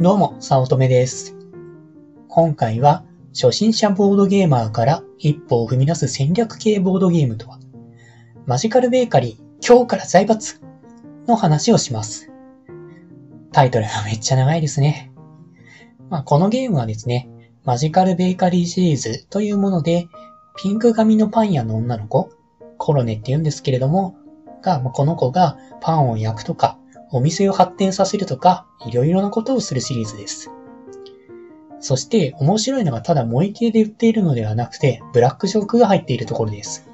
どうも、さおとめです。今回は、初心者ボードゲーマーから一歩を踏み出す戦略系ボードゲームとは、マジカルベーカリー、今日から財閥の話をします。タイトルがめっちゃ長いですね。まあ、このゲームはですね、マジカルベーカリーシリーズというもので、ピンク髪のパン屋の女の子、コロネって言うんですけれども、が、まこの子がパンを焼くとか、お店を発展させるとか、いろいろなことをするシリーズです。そして、面白いのがただ萌え系で売っているのではなくて、ブラックジョークが入っているところです。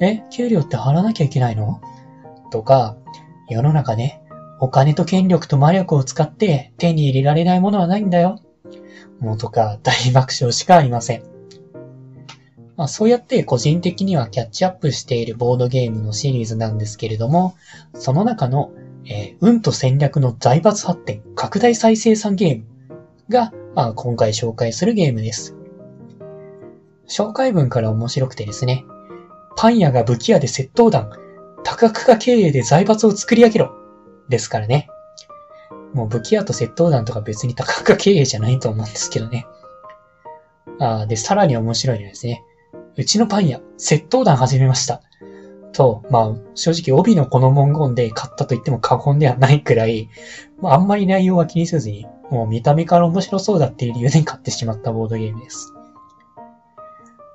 え、給料って払わなきゃいけないの？とか、世の中ね、お金と権力と魔力を使って手に入れられないものはないんだよ。もうとか、大爆笑しかありません。まあそうやって個人的にはキャッチアップしているボードゲームのシリーズなんですけれども、その中の、えー運と戦略の財閥発展拡大再生産ゲームが、まあ、今回紹介するゲームです。紹介文から面白くてですね、パン屋が武器屋で窃盗団、多角化経営で財閥を作り上げろですからね。もう武器屋と窃盗団とか別に多角化経営じゃないと思うんですけどね。あーで、さらに面白いのはですね、うちのパン屋、窃盗団始めました。と、まあ、正直帯のこの文言で買ったと言っても過言ではないくらい、まあ、あんまり内容は気にせずに、もう見た目から面白そうだっていう理由で買ってしまったボードゲームです。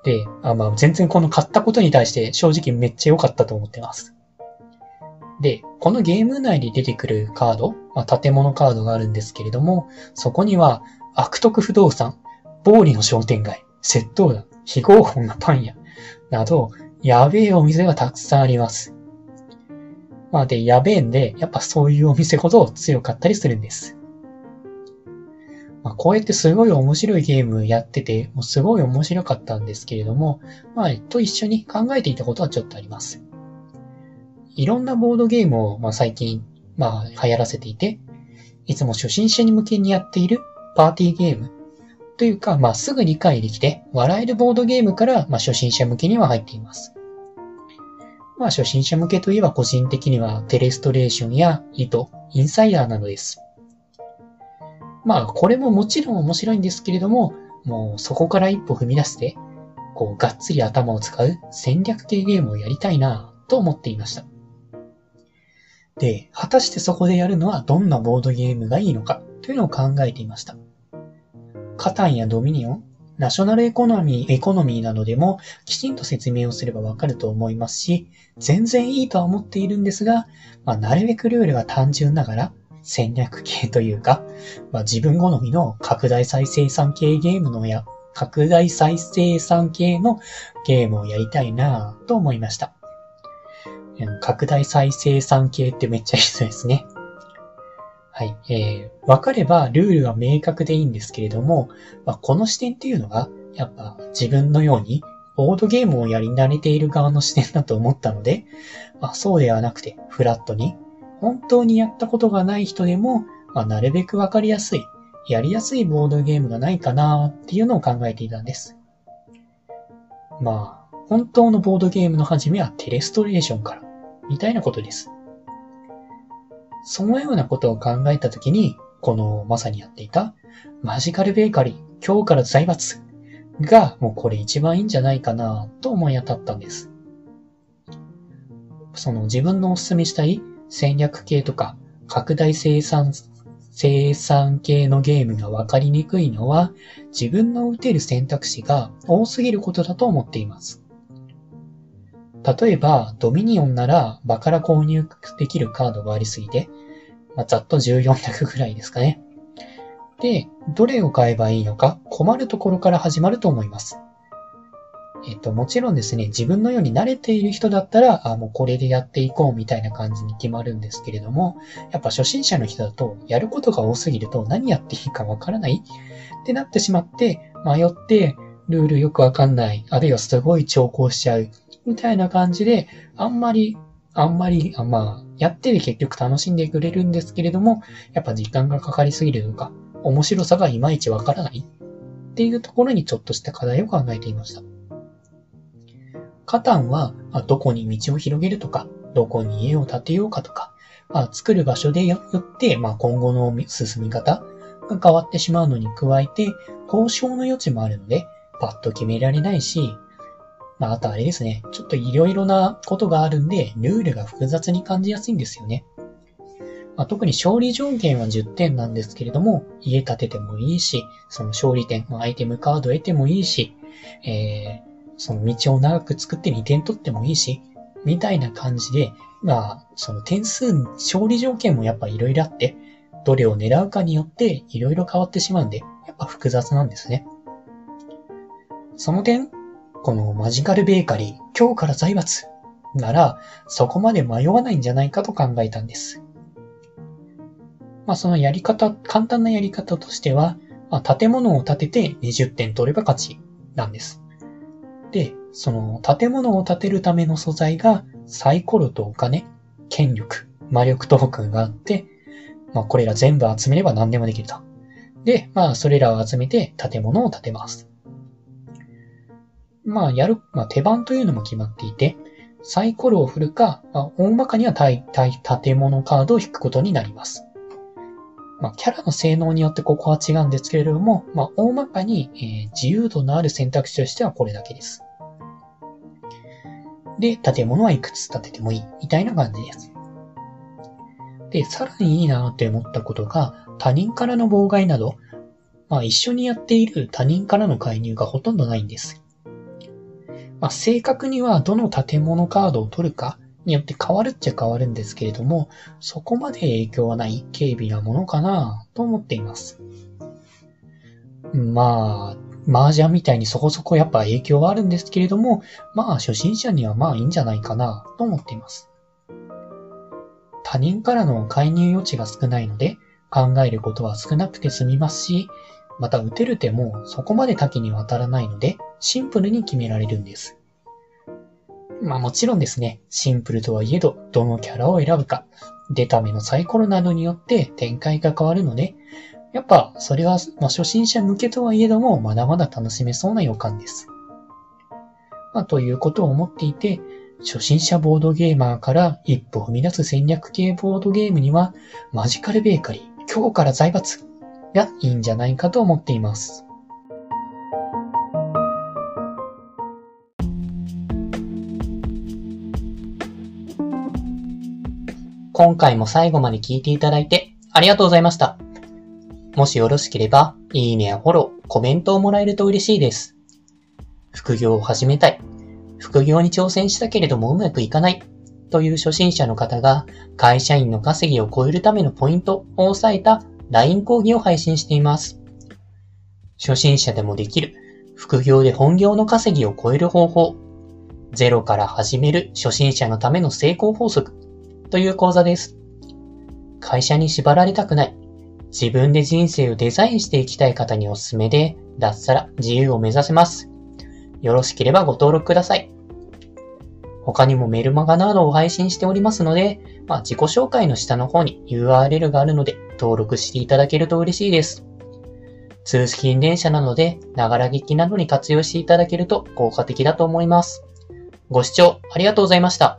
で、あまあ、全然この買ったことに対して正直めっちゃ良かったと思ってます。で、このゲーム内で出てくるカード、まあ、建物カードがあるんですけれども、そこには、悪徳不動産、暴利の商店街、窃盗団、非合法なパン屋、など、やべえお店がたくさんあります。まあで、やべえんで、やっぱそういうお店ほど強かったりするんです。まあこうやってすごい面白いゲームやってて、もうすごい面白かったんですけれども、まあ、と一緒に考えていたことはちょっとあります。いろんなボードゲームを、まあ最近、まあ流行らせていて、いつも初心者に向けにやっているパーティーゲームというか、まあ、すぐ理解できて、笑えるボードゲームから、まあ、初心者向けには入っています。まあ、初心者向けといえば個人的には、テレストレーションや糸、インサイダーなどです。まあ、これももちろん面白いんですけれども、もうそこから一歩踏み出して、こう、がっつり頭を使う戦略系ゲームをやりたいなと思っていました。で、果たしてそこでやるのはどんなボードゲームがいいのかというのを考えていました。カタンやドミニオン、ナショナルエコノミー、エコノミーなどでもきちんと説明をすればわかると思いますし、全然いいとは思っているんですが、まあ、なるべくルールが単純ながら戦略系というか、まあ、自分好みの拡大再生産系ゲームのや、拡大再生産系のゲームをやりたいなぁと思いました。拡大再生産系ってめっちゃいいですね。はい。えー、わかればルールは明確でいいんですけれども、まあ、この視点っていうのが、やっぱ自分のように、ボードゲームをやり慣れている側の視点だと思ったので、まあ、そうではなくて、フラットに、本当にやったことがない人でも、まあ、なるべくわかりやすい、やりやすいボードゲームがないかなっていうのを考えていたんです。まあ、本当のボードゲームの始めはテレストレーションから、みたいなことです。そのようなことを考えたときに、このまさにやっていたマジカルベーカリー、今日から財閥がもうこれ一番いいんじゃないかなと思い当たったんです。その自分のおすすめしたい戦略系とか拡大生産、生産系のゲームがわかりにくいのは自分の打てる選択肢が多すぎることだと思っています。例えば、ドミニオンなら場から購入できるカードがありすぎて、まあ、ざっと14択ぐらいですかね。で、どれを買えばいいのか困るところから始まると思います。えっと、もちろんですね、自分のように慣れている人だったら、あ、もうこれでやっていこうみたいな感じに決まるんですけれども、やっぱ初心者の人だと、やることが多すぎると何やっていいかわからないってなってしまって、迷って、ルールよくわかんない、あるいはすごい調校しちゃう、みたいな感じで、あんまり、あんまり、あまあ、やってて結局楽しんでくれるんですけれども、やっぱ時間がかかりすぎるとか、面白さがいまいちわからないっていうところにちょっとした課題を考えていました。カタンは、まあどこに道を広げるとか、どこに家を建てようかとか、まあ、作る場所でよって、まあ、今後の進み方が変わってしまうのに加えて、交渉の余地もあるので、パッと決められないし、まあ、あとあれですね。ちょっといろいろなことがあるんで、ルールが複雑に感じやすいんですよね。まあ、特に勝利条件は10点なんですけれども、家建ててもいいし、その勝利点のアイテムカード得てもいいし、えー、その道を長く作って2点取ってもいいし、みたいな感じで、まあ、その点数、勝利条件もやっぱいろいろあって、どれを狙うかによっていろいろ変わってしまうんで、やっぱ複雑なんですね。その点、このマジカルベーカリー、今日から財閥なら、そこまで迷わないんじゃないかと考えたんです。まあそのやり方、簡単なやり方としては、まあ、建物を建てて20点取れば勝ちなんです。で、その建物を建てるための素材がサイコロとお金、権力、魔力トークンがあって、まあこれら全部集めれば何でもできると。で、まあそれらを集めて建物を建てます。まあ、やる、まあ、手番というのも決まっていて、サイコロを振るか、まあ、大まかには対、対、建物カードを引くことになります。まあ、キャラの性能によってここは違うんですけれども、まあ、大まかに、えー、自由度のある選択肢としてはこれだけです。で、建物はいくつ建ててもいい、みたいな感じです。で、さらにいいなって思ったことが、他人からの妨害など、まあ一緒にやっている他人からの介入がほとんどないんです。まあ、正確にはどの建物カードを取るかによって変わるっちゃ変わるんですけれども、そこまで影響はない軽微なものかなと思っています。まあ、麻雀みたいにそこそこやっぱ影響はあるんですけれども、まあ初心者にはまあいいんじゃないかなと思っています。他人からの介入余地が少ないので、考えることは少なくて済みますし、また打てる手もそこまで多岐にわたらないので、シンプルに決められるんです。まあもちろんですね、シンプルとはいえど、どのキャラを選ぶか、出た目のサイコロなどによって展開が変わるので、やっぱそれは、まあ、初心者向けとはいえども、まだまだ楽しめそうな予感です。まあ、ということを思っていて、初心者ボードゲーマーから一歩踏み出す戦略系ボードゲームには、マジカルベーカリー、今日から財閥がいいんじゃないかと思っています。今回も最後まで聞いていただいてありがとうございました。もしよろしければ、いいねやフォロー、コメントをもらえると嬉しいです。副業を始めたい。副業に挑戦したけれどもうまくいかない。という初心者の方が会社員の稼ぎを超えるためのポイントを押さえた LINE 講義を配信しています。初心者でもできる、副業で本業の稼ぎを超える方法、ゼロから始める初心者のための成功法則という講座です。会社に縛られたくない、自分で人生をデザインしていきたい方におすすめで、脱サラ自由を目指せます。よろしければご登録ください。他にもメルマガなどを配信しておりますので、まあ、自己紹介の下の方に URL があるので登録していただけると嬉しいです。通勤電車なので、ながら劇などに活用していただけると効果的だと思います。ご視聴ありがとうございました。